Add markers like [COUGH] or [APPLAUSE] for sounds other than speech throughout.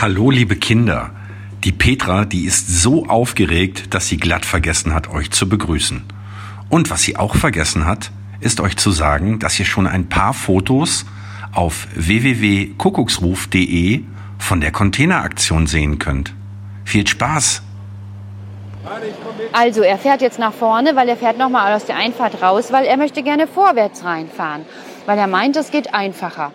Hallo, liebe Kinder. Die Petra, die ist so aufgeregt, dass sie glatt vergessen hat, euch zu begrüßen. Und was sie auch vergessen hat, ist euch zu sagen, dass ihr schon ein paar Fotos auf www.kuckucksruf.de von der Containeraktion sehen könnt. Viel Spaß! Also er fährt jetzt nach vorne, weil er fährt nochmal aus der Einfahrt raus, weil er möchte gerne vorwärts reinfahren, weil er meint, es geht einfacher.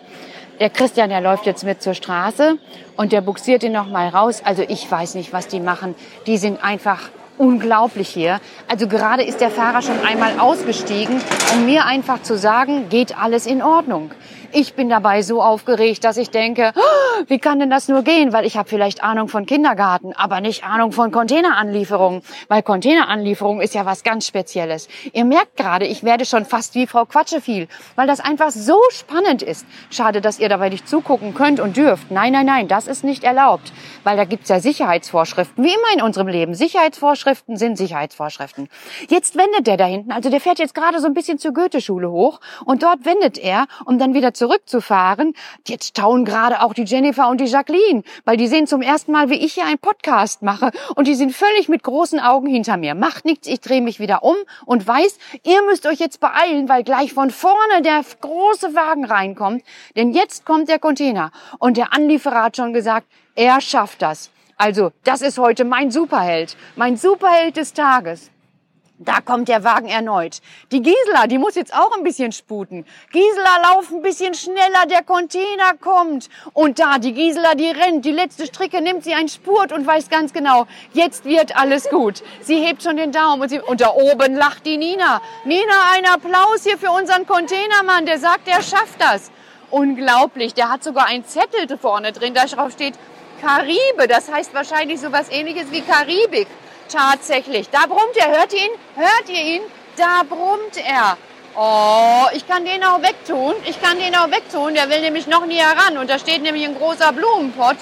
Der Christian, der läuft jetzt mit zur Straße und der buxiert ihn nochmal raus. Also ich weiß nicht, was die machen. Die sind einfach unglaublich hier. Also gerade ist der Fahrer schon einmal ausgestiegen, um mir einfach zu sagen, geht alles in Ordnung. Ich bin dabei so aufgeregt, dass ich denke, oh, wie kann denn das nur gehen? Weil ich habe vielleicht Ahnung von Kindergarten, aber nicht Ahnung von Containeranlieferungen. Weil Containeranlieferung ist ja was ganz Spezielles. Ihr merkt gerade, ich werde schon fast wie Frau Quatscheviel, weil das einfach so spannend ist. Schade, dass ihr dabei nicht zugucken könnt und dürft. Nein, nein, nein, das ist nicht erlaubt. Weil da gibt's ja Sicherheitsvorschriften, wie immer in unserem Leben. Sicherheitsvorschriften sind Sicherheitsvorschriften. Jetzt wendet der da hinten, also der fährt jetzt gerade so ein bisschen zur Goethe-Schule hoch und dort wendet er, um dann wieder zu zurückzufahren. Jetzt tauen gerade auch die Jennifer und die Jacqueline, weil die sehen zum ersten Mal, wie ich hier einen Podcast mache und die sind völlig mit großen Augen hinter mir. Macht nichts, ich drehe mich wieder um und weiß, ihr müsst euch jetzt beeilen, weil gleich von vorne der große Wagen reinkommt, denn jetzt kommt der Container und der Anlieferer hat schon gesagt, er schafft das. Also, das ist heute mein Superheld, mein Superheld des Tages. Da kommt der Wagen erneut. Die Gisela, die muss jetzt auch ein bisschen sputen. Gisela, lauf ein bisschen schneller, der Container kommt. Und da, die Gisela, die rennt, die letzte Stricke nimmt sie einen Spurt und weiß ganz genau, jetzt wird alles gut. Sie hebt schon den Daumen und, sie, und da oben lacht die Nina. Nina, ein Applaus hier für unseren Containermann, der sagt, er schafft das. Unglaublich, der hat sogar einen Zettel vorne drin, da drauf steht Karibe, das heißt wahrscheinlich sowas ähnliches wie Karibik. Tatsächlich. Da brummt er. Hört ihr ihn? Hört ihr ihn? Da brummt er. Oh, ich kann den auch wegtun. Ich kann den auch wegtun. Der will nämlich noch näher ran. Und da steht nämlich ein großer Blumenpott.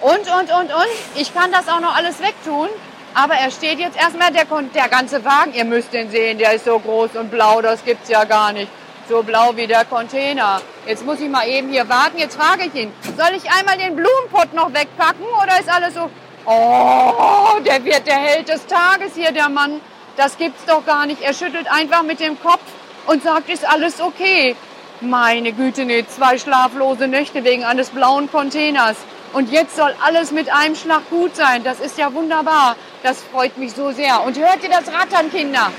Und, und, und, und. Ich kann das auch noch alles wegtun. Aber er steht jetzt erstmal, der, der ganze Wagen, ihr müsst den sehen, der ist so groß und blau, das gibt's ja gar nicht. So blau wie der Container. Jetzt muss ich mal eben hier warten. Jetzt frage ich ihn, soll ich einmal den Blumenpott noch wegpacken oder ist alles so Oh, der wird der Held des Tages hier, der Mann. Das gibt's doch gar nicht. Er schüttelt einfach mit dem Kopf und sagt, ist alles okay. Meine Güte, nee, zwei schlaflose Nächte wegen eines blauen Containers. Und jetzt soll alles mit einem Schlag gut sein. Das ist ja wunderbar. Das freut mich so sehr. Und hört ihr das Rattern, Kinder?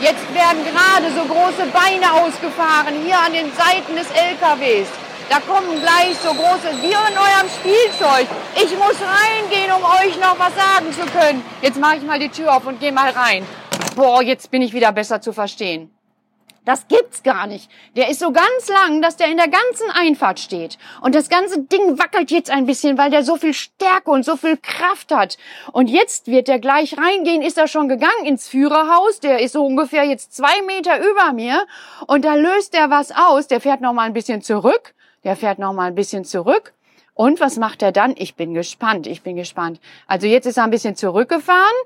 Jetzt werden gerade so große Beine ausgefahren, hier an den Seiten des LKWs. Da kommen gleich so große, wie in eurem Spielzeug. Ich muss reingehen, um euch noch was sagen zu können. Jetzt mache ich mal die Tür auf und gehe mal rein. Boah, jetzt bin ich wieder besser zu verstehen. Das gibt's gar nicht. Der ist so ganz lang, dass der in der ganzen Einfahrt steht. Und das ganze Ding wackelt jetzt ein bisschen, weil der so viel Stärke und so viel Kraft hat. Und jetzt wird der gleich reingehen, ist er schon gegangen ins Führerhaus. Der ist so ungefähr jetzt zwei Meter über mir. Und da löst er was aus. Der fährt noch mal ein bisschen zurück. Der fährt noch mal ein bisschen zurück. Und was macht er dann? Ich bin gespannt, ich bin gespannt. Also jetzt ist er ein bisschen zurückgefahren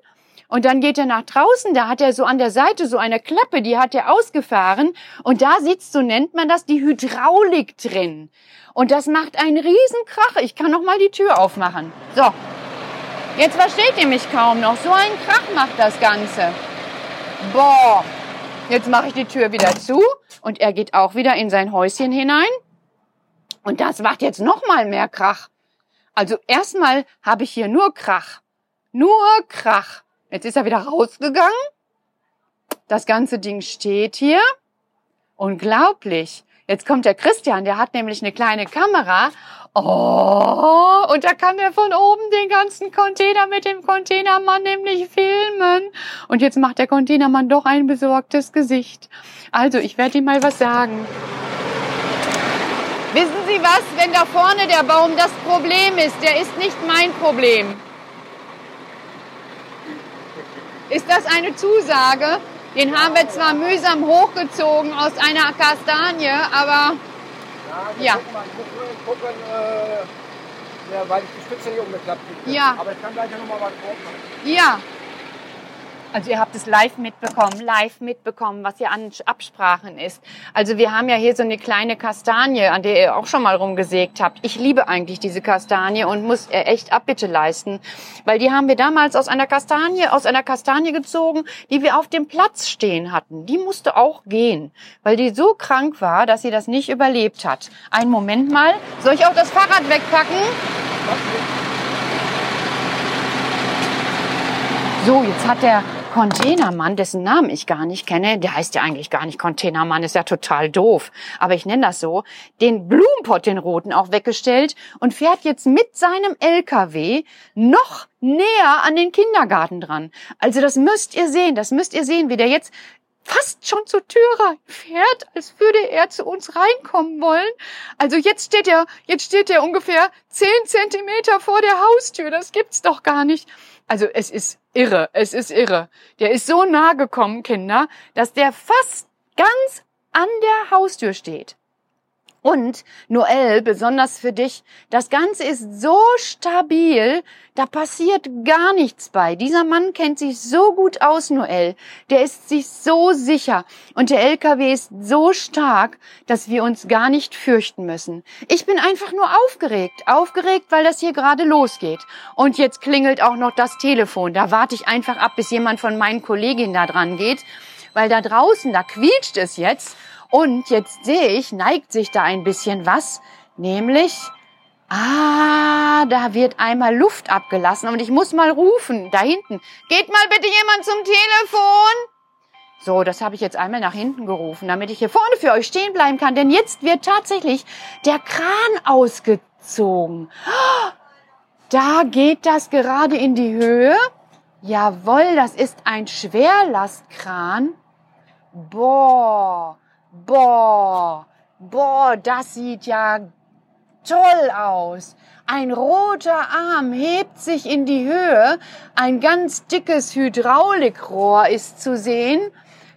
und dann geht er nach draußen. Da hat er so an der Seite so eine Klappe, die hat er ausgefahren. Und da sitzt, so nennt man das, die Hydraulik drin. Und das macht einen riesen Krach. Ich kann noch mal die Tür aufmachen. So. Jetzt versteht ihr mich kaum noch. So ein Krach macht das Ganze. Boah. Jetzt mache ich die Tür wieder zu und er geht auch wieder in sein Häuschen hinein. Und das macht jetzt noch mal mehr Krach. Also erstmal habe ich hier nur Krach. Nur Krach. Jetzt ist er wieder rausgegangen. Das ganze Ding steht hier. Unglaublich. Jetzt kommt der Christian, der hat nämlich eine kleine Kamera. Oh, und da kann er von oben den ganzen Container mit dem Containermann nämlich filmen. Und jetzt macht der Containermann doch ein besorgtes Gesicht. Also, ich werde ihm mal was sagen. Wissen Sie was, wenn da vorne der Baum das Problem ist, der ist nicht mein Problem. Ist das eine Zusage? Den haben wir zwar mühsam hochgezogen aus einer Kastanie, aber ja. ja. Gucken, mal, gucken, gucken äh, ja, weil ich die Spitze hier umgeklappt habe. Ja. Aber ich kann gleich noch mal was drauf machen. Ja. Also ihr habt es live mitbekommen, live mitbekommen, was hier an Absprachen ist. Also wir haben ja hier so eine kleine Kastanie, an der ihr auch schon mal rumgesägt habt. Ich liebe eigentlich diese Kastanie und muss echt Abbitte leisten, weil die haben wir damals aus einer Kastanie, aus einer Kastanie gezogen, die wir auf dem Platz stehen hatten. Die musste auch gehen, weil die so krank war, dass sie das nicht überlebt hat. Einen Moment mal, soll ich auch das Fahrrad wegpacken? So, jetzt hat der Containermann, dessen Namen ich gar nicht kenne, der heißt ja eigentlich gar nicht Containermann, ist ja total doof, aber ich nenne das so, den Blumenpott, den roten, auch weggestellt und fährt jetzt mit seinem LKW noch näher an den Kindergarten dran. Also das müsst ihr sehen, das müsst ihr sehen, wie der jetzt fast schon zur Tür fährt, als würde er zu uns reinkommen wollen. Also jetzt steht er, jetzt steht er ungefähr zehn Zentimeter vor der Haustür. Das gibt's doch gar nicht. Also es ist irre, es ist irre. Der ist so nah gekommen, Kinder, dass der fast ganz an der Haustür steht. Und Noel, besonders für dich, das Ganze ist so stabil, da passiert gar nichts bei. Dieser Mann kennt sich so gut aus, Noel. Der ist sich so sicher. Und der LKW ist so stark, dass wir uns gar nicht fürchten müssen. Ich bin einfach nur aufgeregt. Aufgeregt, weil das hier gerade losgeht. Und jetzt klingelt auch noch das Telefon. Da warte ich einfach ab, bis jemand von meinen Kolleginnen da dran geht. Weil da draußen, da quietscht es jetzt. Und jetzt sehe ich, neigt sich da ein bisschen was, nämlich, ah, da wird einmal Luft abgelassen und ich muss mal rufen, da hinten. Geht mal bitte jemand zum Telefon. So, das habe ich jetzt einmal nach hinten gerufen, damit ich hier vorne für euch stehen bleiben kann, denn jetzt wird tatsächlich der Kran ausgezogen. Da geht das gerade in die Höhe. Jawohl, das ist ein Schwerlastkran. Boah, Boah, boah, das sieht ja toll aus. Ein roter Arm hebt sich in die Höhe, ein ganz dickes Hydraulikrohr ist zu sehen.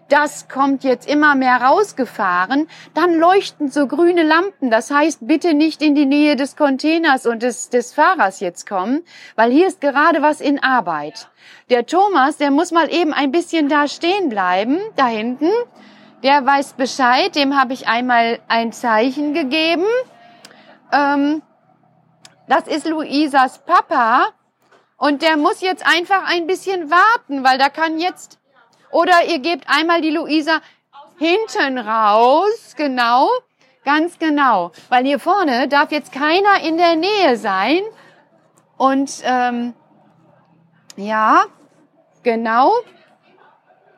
Das kommt jetzt immer mehr rausgefahren. Dann leuchten so grüne Lampen. Das heißt, bitte nicht in die Nähe des Containers und des, des Fahrers jetzt kommen, weil hier ist gerade was in Arbeit. Der Thomas, der muss mal eben ein bisschen da stehen bleiben, da hinten der weiß Bescheid, dem habe ich einmal ein Zeichen gegeben. Ähm, das ist Luisas Papa. Und der muss jetzt einfach ein bisschen warten, weil da kann jetzt, oder ihr gebt einmal die Luisa hinten raus, genau, ganz genau, weil hier vorne darf jetzt keiner in der Nähe sein. Und ähm, ja, genau,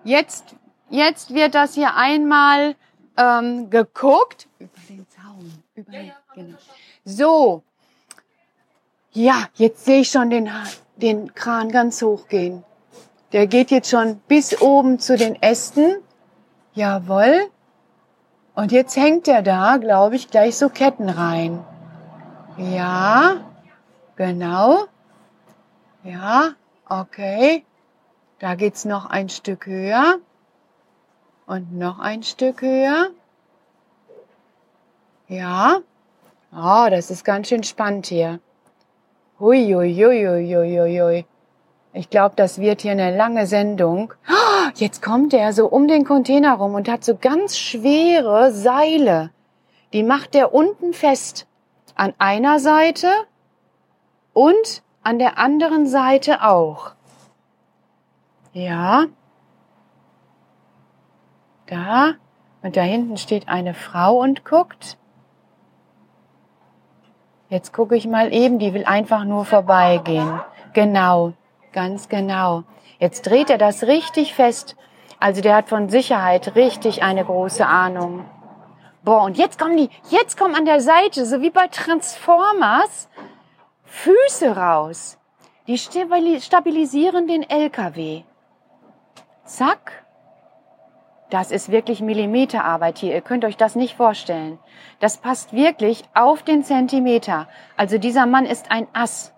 jetzt Jetzt wird das hier einmal ähm, geguckt. Über den Zaun. Über den, genau. So. Ja, jetzt sehe ich schon den, den Kran ganz hoch gehen. Der geht jetzt schon bis oben zu den Ästen. Jawohl. Und jetzt hängt er da, glaube ich, gleich so Ketten rein. Ja, genau. Ja, okay. Da geht's noch ein Stück höher. Und noch ein Stück höher. Ja. Oh, das ist ganz schön spannend hier. Hui, hui, hui, hui, hui, hui. Ich glaube, das wird hier eine lange Sendung. Jetzt kommt er so um den Container rum und hat so ganz schwere Seile. Die macht er unten fest. An einer Seite und an der anderen Seite auch. Ja, da. Und da hinten steht eine Frau und guckt. Jetzt gucke ich mal eben, die will einfach nur vorbeigehen. Genau, ganz genau. Jetzt dreht er das richtig fest. Also der hat von Sicherheit richtig eine große Ahnung. Boah, und jetzt kommen die, jetzt kommen an der Seite, so wie bei Transformers, Füße raus. Die stabilisieren den LKW. Zack. Das ist wirklich Millimeterarbeit hier. Ihr könnt euch das nicht vorstellen. Das passt wirklich auf den Zentimeter. Also dieser Mann ist ein Ass.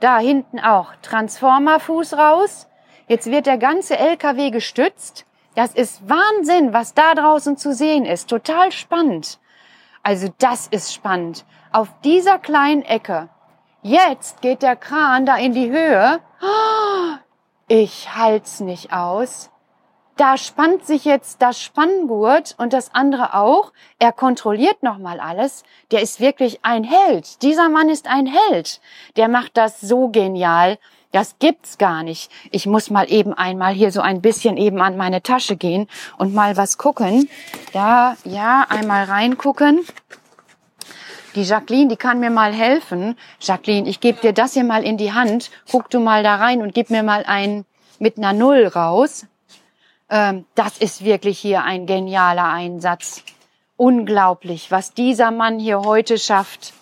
Da hinten auch. Transformerfuß raus. Jetzt wird der ganze LKW gestützt. Das ist Wahnsinn, was da draußen zu sehen ist. Total spannend. Also das ist spannend. Auf dieser kleinen Ecke. Jetzt geht der Kran da in die Höhe. Ich halt's nicht aus. Da spannt sich jetzt das Spanngurt und das andere auch. Er kontrolliert nochmal alles. Der ist wirklich ein Held. Dieser Mann ist ein Held. Der macht das so genial. Das gibt's gar nicht. Ich muss mal eben einmal hier so ein bisschen eben an meine Tasche gehen und mal was gucken. Da, ja, einmal reingucken. Die Jacqueline, die kann mir mal helfen. Jacqueline, ich gebe dir das hier mal in die Hand. Guck du mal da rein und gib mir mal ein mit einer Null raus. Ähm, das ist wirklich hier ein genialer Einsatz. Unglaublich, was dieser Mann hier heute schafft.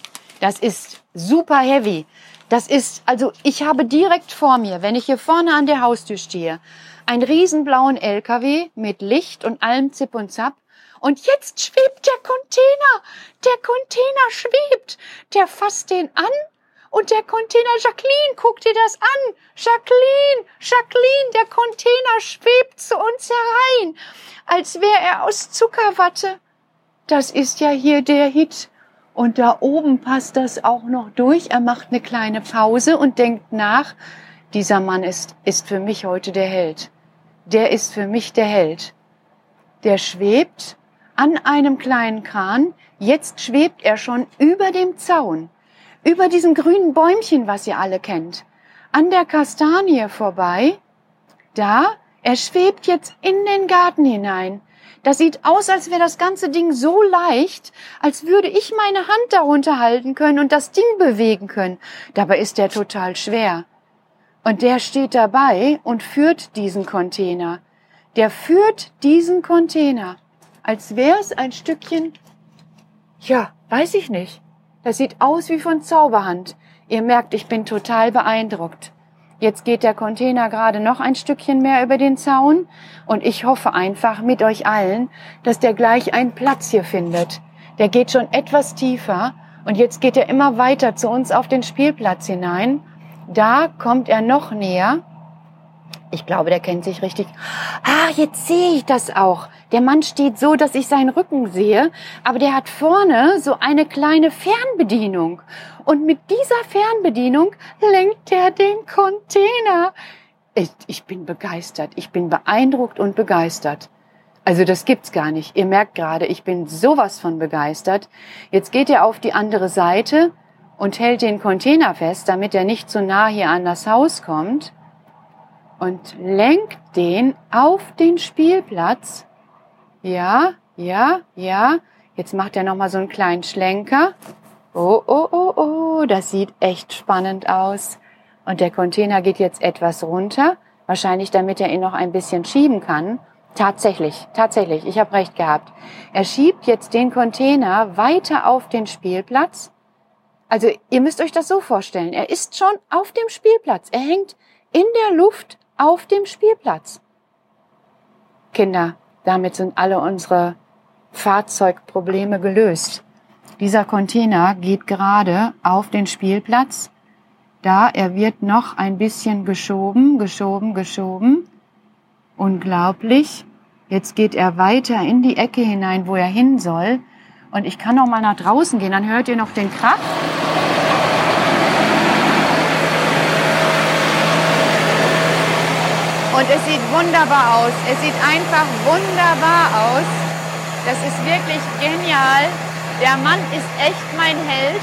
Das ist super heavy. Das ist, also ich habe direkt vor mir, wenn ich hier vorne an der Haustür stehe, einen riesenblauen LKW mit Licht und allem Zip und Zap. Und jetzt schwebt der Container. Der Container schwebt. Der fasst den an und der Container, Jacqueline, guck dir das an. Jacqueline, Jacqueline, der Container schwebt zu uns herein, als wäre er aus Zuckerwatte. Das ist ja hier der Hit. Und da oben passt das auch noch durch. Er macht eine kleine Pause und denkt nach. Dieser Mann ist, ist für mich heute der Held. Der ist für mich der Held. Der schwebt an einem kleinen Kran. Jetzt schwebt er schon über dem Zaun. Über diesem grünen Bäumchen, was ihr alle kennt. An der Kastanie vorbei. Da, er schwebt jetzt in den Garten hinein. Das sieht aus, als wäre das ganze Ding so leicht, als würde ich meine Hand darunter halten können und das Ding bewegen können. Dabei ist der total schwer. Und der steht dabei und führt diesen Container. Der führt diesen Container, als wäre es ein Stückchen, ja, weiß ich nicht. Das sieht aus wie von Zauberhand. Ihr merkt, ich bin total beeindruckt. Jetzt geht der Container gerade noch ein Stückchen mehr über den Zaun und ich hoffe einfach mit euch allen, dass der gleich einen Platz hier findet. Der geht schon etwas tiefer und jetzt geht er immer weiter zu uns auf den Spielplatz hinein. Da kommt er noch näher. Ich glaube, der kennt sich richtig. Ah, jetzt sehe ich das auch. Der Mann steht so, dass ich seinen Rücken sehe, aber der hat vorne so eine kleine Fernbedienung. Und mit dieser Fernbedienung lenkt er den Container. Ich, ich bin begeistert. Ich bin beeindruckt und begeistert. Also das gibt's gar nicht. Ihr merkt gerade, ich bin sowas von begeistert. Jetzt geht er auf die andere Seite und hält den Container fest, damit er nicht zu nah hier an das Haus kommt und lenkt den auf den Spielplatz. Ja, ja, ja. Jetzt macht er noch mal so einen kleinen Schlenker. Oh, oh, oh, oh, das sieht echt spannend aus. Und der Container geht jetzt etwas runter, wahrscheinlich damit er ihn noch ein bisschen schieben kann. Tatsächlich, tatsächlich, ich habe recht gehabt. Er schiebt jetzt den Container weiter auf den Spielplatz. Also ihr müsst euch das so vorstellen, er ist schon auf dem Spielplatz. Er hängt in der Luft auf dem Spielplatz. Kinder, damit sind alle unsere Fahrzeugprobleme gelöst. Dieser Container geht gerade auf den Spielplatz. Da, er wird noch ein bisschen geschoben, geschoben, geschoben. Unglaublich. Jetzt geht er weiter in die Ecke hinein, wo er hin soll. Und ich kann noch mal nach draußen gehen, dann hört ihr noch den Krach. Und es sieht wunderbar aus. Es sieht einfach wunderbar aus. Das ist wirklich genial. Der Mann ist echt mein Held.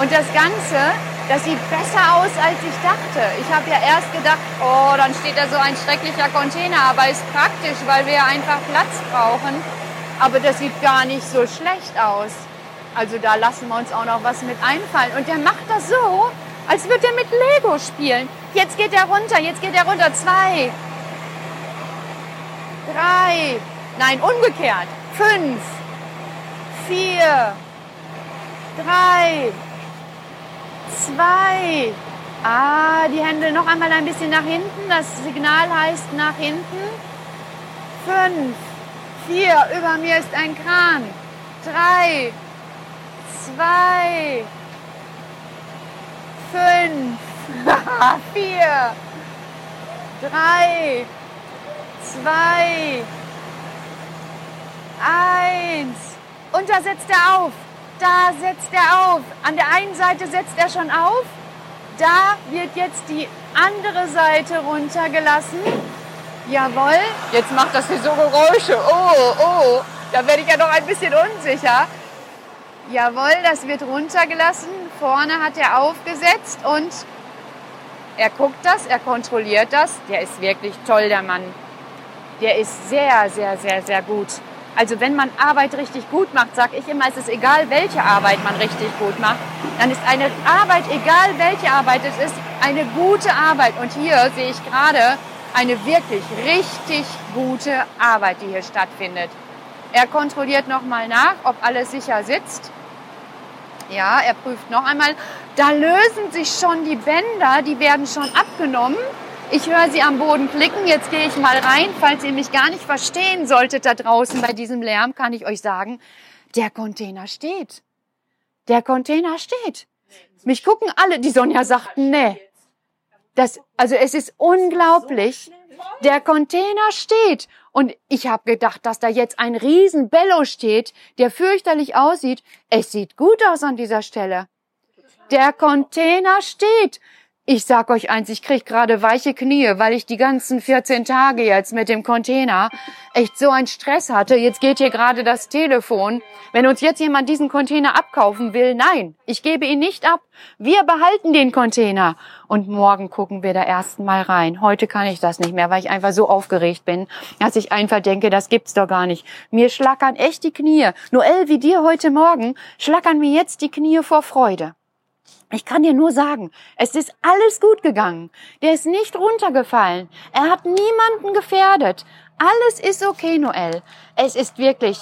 Und das Ganze, das sieht besser aus, als ich dachte. Ich habe ja erst gedacht, oh, dann steht da so ein schrecklicher Container. Aber ist praktisch, weil wir ja einfach Platz brauchen. Aber das sieht gar nicht so schlecht aus. Also da lassen wir uns auch noch was mit einfallen. Und der macht das so, als würde er mit Lego spielen. Jetzt geht er runter, jetzt geht er runter. Zwei, drei, nein, umgekehrt. Fünf, vier, drei, zwei. Ah, die Hände noch einmal ein bisschen nach hinten. Das Signal heißt nach hinten. Fünf, vier. Über mir ist ein Kran. Drei, zwei, fünf, [LAUGHS] vier, drei, zwei, Eins. Und da setzt er auf. Da setzt er auf. An der einen Seite setzt er schon auf. Da wird jetzt die andere Seite runtergelassen. Jawohl. Jetzt macht das hier so Geräusche. Oh, oh. Da werde ich ja noch ein bisschen unsicher. Jawohl, das wird runtergelassen. Vorne hat er aufgesetzt und er guckt das, er kontrolliert das. Der ist wirklich toll, der Mann. Der ist sehr, sehr, sehr, sehr gut. Also wenn man Arbeit richtig gut macht, sage ich immer, es ist egal, welche Arbeit man richtig gut macht, dann ist eine Arbeit, egal welche Arbeit es ist, eine gute Arbeit. Und hier sehe ich gerade eine wirklich richtig gute Arbeit, die hier stattfindet. Er kontrolliert nochmal nach, ob alles sicher sitzt. Ja, er prüft noch einmal. Da lösen sich schon die Bänder, die werden schon abgenommen. Ich höre sie am Boden klicken. Jetzt gehe ich mal rein. Falls ihr mich gar nicht verstehen solltet da draußen bei diesem Lärm, kann ich euch sagen, der Container steht. Der Container steht. Mich gucken alle. Die Sonja sagt, nee. Das, also es ist unglaublich. Der Container steht. Und ich habe gedacht, dass da jetzt ein riesen Bello steht, der fürchterlich aussieht. Es sieht gut aus an dieser Stelle. Der Container steht. Ich sag euch eins, ich krieg gerade weiche Knie, weil ich die ganzen 14 Tage jetzt mit dem Container echt so einen Stress hatte. Jetzt geht hier gerade das Telefon. Wenn uns jetzt jemand diesen Container abkaufen will, nein, ich gebe ihn nicht ab. Wir behalten den Container. Und morgen gucken wir da ersten Mal rein. Heute kann ich das nicht mehr, weil ich einfach so aufgeregt bin, dass ich einfach denke, das gibt's doch gar nicht. Mir schlackern echt die Knie. Noel, wie dir heute Morgen, schlackern mir jetzt die Knie vor Freude. Ich kann dir nur sagen, es ist alles gut gegangen. Der ist nicht runtergefallen. Er hat niemanden gefährdet. Alles ist okay, Noel. Es ist wirklich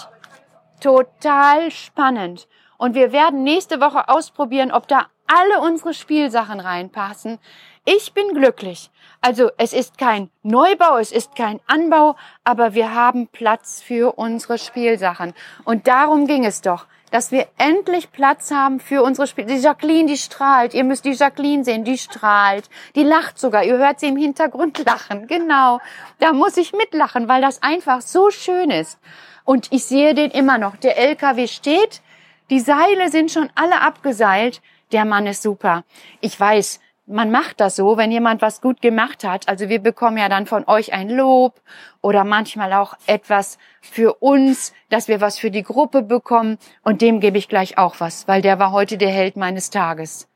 total spannend. Und wir werden nächste Woche ausprobieren, ob da alle unsere Spielsachen reinpassen. Ich bin glücklich. Also es ist kein Neubau, es ist kein Anbau, aber wir haben Platz für unsere Spielsachen. Und darum ging es doch dass wir endlich Platz haben für unsere Spiele. Die Jacqueline, die strahlt. Ihr müsst die Jacqueline sehen, die strahlt. Die lacht sogar. Ihr hört sie im Hintergrund [LAUGHS] lachen. Genau. Da muss ich mitlachen, weil das einfach so schön ist. Und ich sehe den immer noch. Der LKW steht. Die Seile sind schon alle abgeseilt. Der Mann ist super. Ich weiß, man macht das so, wenn jemand was gut gemacht hat. Also wir bekommen ja dann von euch ein Lob oder manchmal auch etwas für uns, dass wir was für die Gruppe bekommen. Und dem gebe ich gleich auch was, weil der war heute der Held meines Tages.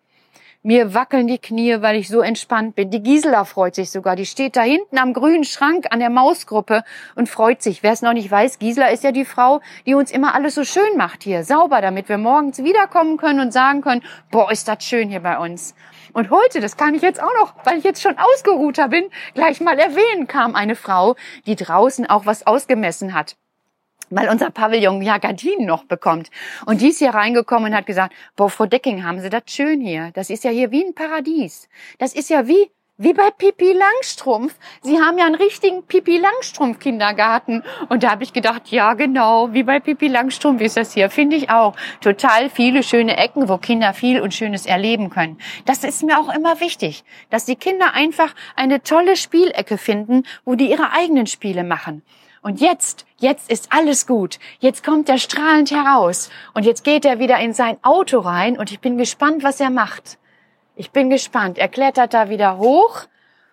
Mir wackeln die Knie, weil ich so entspannt bin. Die Gisela freut sich sogar. Die steht da hinten am grünen Schrank an der Mausgruppe und freut sich. Wer es noch nicht weiß, Gisela ist ja die Frau, die uns immer alles so schön macht hier. Sauber, damit wir morgens wiederkommen können und sagen können, boah, ist das schön hier bei uns. Und heute, das kann ich jetzt auch noch, weil ich jetzt schon ausgeruhter bin, gleich mal erwähnen, kam eine Frau, die draußen auch was ausgemessen hat weil unser Pavillon ja Gardinen noch bekommt. Und die ist hier reingekommen und hat gesagt, boah, Frau Decking, haben Sie das schön hier. Das ist ja hier wie ein Paradies. Das ist ja wie, wie bei Pipi Langstrumpf. Sie haben ja einen richtigen Pipi Langstrumpf Kindergarten. Und da habe ich gedacht, ja genau, wie bei Pipi Langstrumpf ist das hier. Finde ich auch. Total viele schöne Ecken, wo Kinder viel und Schönes erleben können. Das ist mir auch immer wichtig, dass die Kinder einfach eine tolle Spielecke finden, wo die ihre eigenen Spiele machen. Und jetzt, jetzt ist alles gut. Jetzt kommt er strahlend heraus. Und jetzt geht er wieder in sein Auto rein und ich bin gespannt, was er macht. Ich bin gespannt. Er klettert da wieder hoch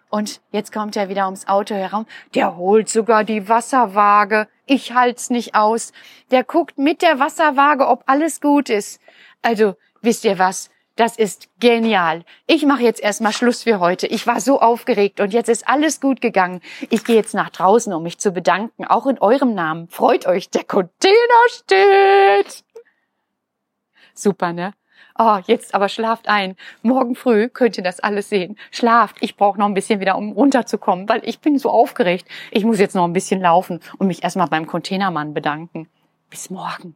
und jetzt kommt er wieder ums Auto herum. Der holt sogar die Wasserwaage. Ich halt's nicht aus. Der guckt mit der Wasserwaage, ob alles gut ist. Also, wisst ihr was? Das ist genial. Ich mache jetzt erstmal Schluss für heute. Ich war so aufgeregt und jetzt ist alles gut gegangen. Ich gehe jetzt nach draußen, um mich zu bedanken, auch in eurem Namen. Freut euch, der Container steht. Super, ne? Oh, jetzt aber schlaft ein. Morgen früh könnt ihr das alles sehen. Schlaft. Ich brauche noch ein bisschen wieder, um runterzukommen, weil ich bin so aufgeregt. Ich muss jetzt noch ein bisschen laufen und mich erstmal beim Containermann bedanken. Bis morgen.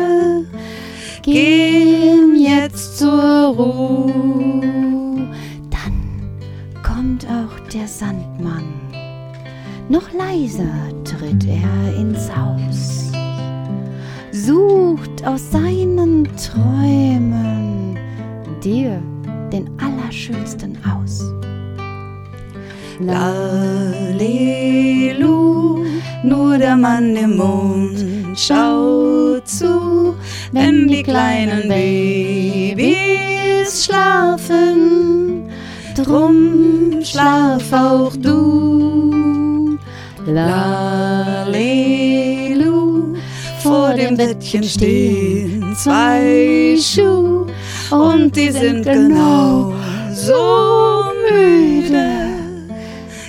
gehen jetzt zur Ruhe. Dann kommt auch der Sandmann. Noch leiser tritt er ins Haus, sucht aus seinen Träumen dir den Allerschönsten aus. Lalelu, nur der Mann im Mond schaut zu, wenn die kleinen Babys schlafen. Drum schlaf auch du. Lalelu, vor dem Bettchen stehen zwei Schuhe und die sind genau so müde.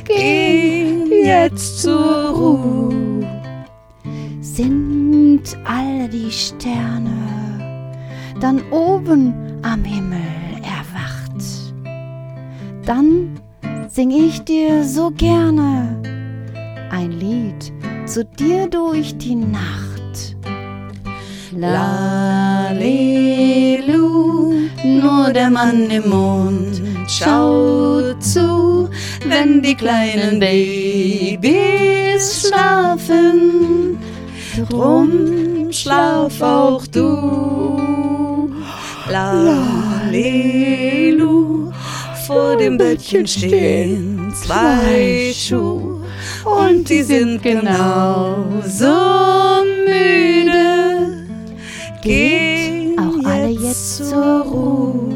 Geh jetzt zur Ruhe. Sind all die Sterne dann oben am Himmel erwacht? Dann sing ich dir so gerne ein Lied zu dir durch die Nacht. Lalelu, nur der Mann im Mond schaut zu, wenn die kleinen Babys schlafen. Drum schlaf auch du. Lalelu, vor dem Bettchen stehen zwei Schuhe und die sind genauso müde. Geh auch alle jetzt zur Ruhe.